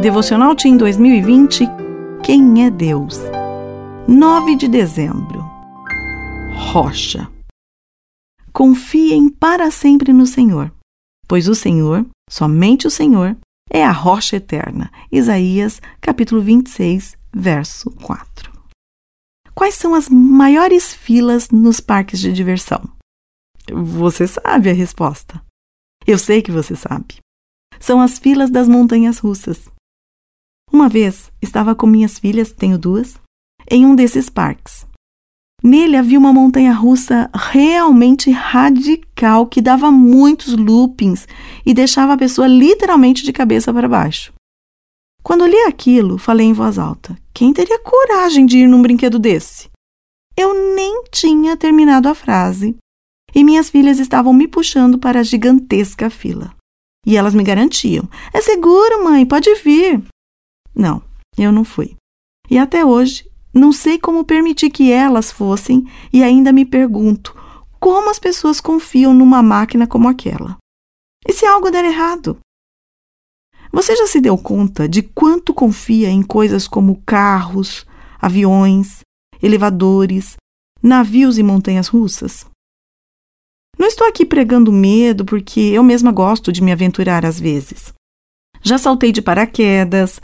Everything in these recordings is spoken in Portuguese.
Devocional Team 2020 Quem é Deus? 9 de dezembro. Rocha. Confiem para sempre no Senhor, pois o Senhor, somente o Senhor, é a rocha eterna. Isaías, capítulo 26, verso 4. Quais são as maiores filas nos parques de diversão? Você sabe a resposta. Eu sei que você sabe. São as filas das montanhas russas. Uma vez estava com minhas filhas, tenho duas, em um desses parques. Nele havia uma montanha russa realmente radical que dava muitos loopings e deixava a pessoa literalmente de cabeça para baixo. Quando li aquilo, falei em voz alta: quem teria coragem de ir num brinquedo desse? Eu nem tinha terminado a frase e minhas filhas estavam me puxando para a gigantesca fila. E elas me garantiam: é seguro, mãe, pode vir. Não, eu não fui. E até hoje não sei como permitir que elas fossem e ainda me pergunto como as pessoas confiam numa máquina como aquela. E se algo der errado? Você já se deu conta de quanto confia em coisas como carros, aviões, elevadores, navios e montanhas russas? Não estou aqui pregando medo porque eu mesma gosto de me aventurar às vezes. Já saltei de paraquedas,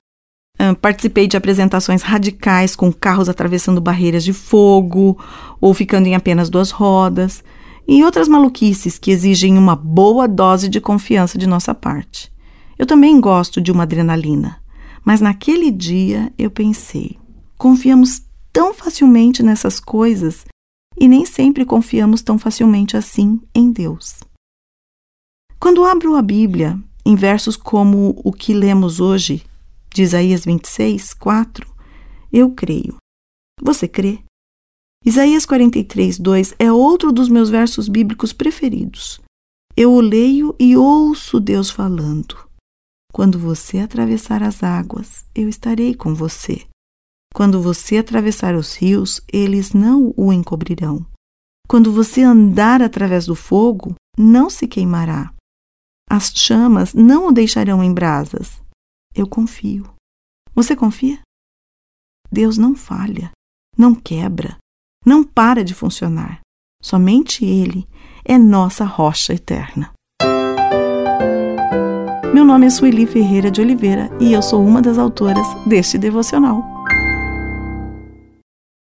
participei de apresentações radicais com carros atravessando barreiras de fogo ou ficando em apenas duas rodas e outras maluquices que exigem uma boa dose de confiança de nossa parte. Eu também gosto de uma adrenalina, mas naquele dia eu pensei: confiamos tão facilmente nessas coisas e nem sempre confiamos tão facilmente assim em Deus. Quando abro a Bíblia, em versos como o que lemos hoje, de Isaías 26, 4, eu creio. Você crê? Isaías 43, 2 é outro dos meus versos bíblicos preferidos. Eu o leio e ouço Deus falando. Quando você atravessar as águas, eu estarei com você. Quando você atravessar os rios, eles não o encobrirão. Quando você andar através do fogo, não se queimará. As chamas não o deixarão em brasas eu confio. Você confia? Deus não falha, não quebra, não para de funcionar. Somente Ele é nossa rocha eterna. Meu nome é Sueli Ferreira de Oliveira e eu sou uma das autoras deste devocional.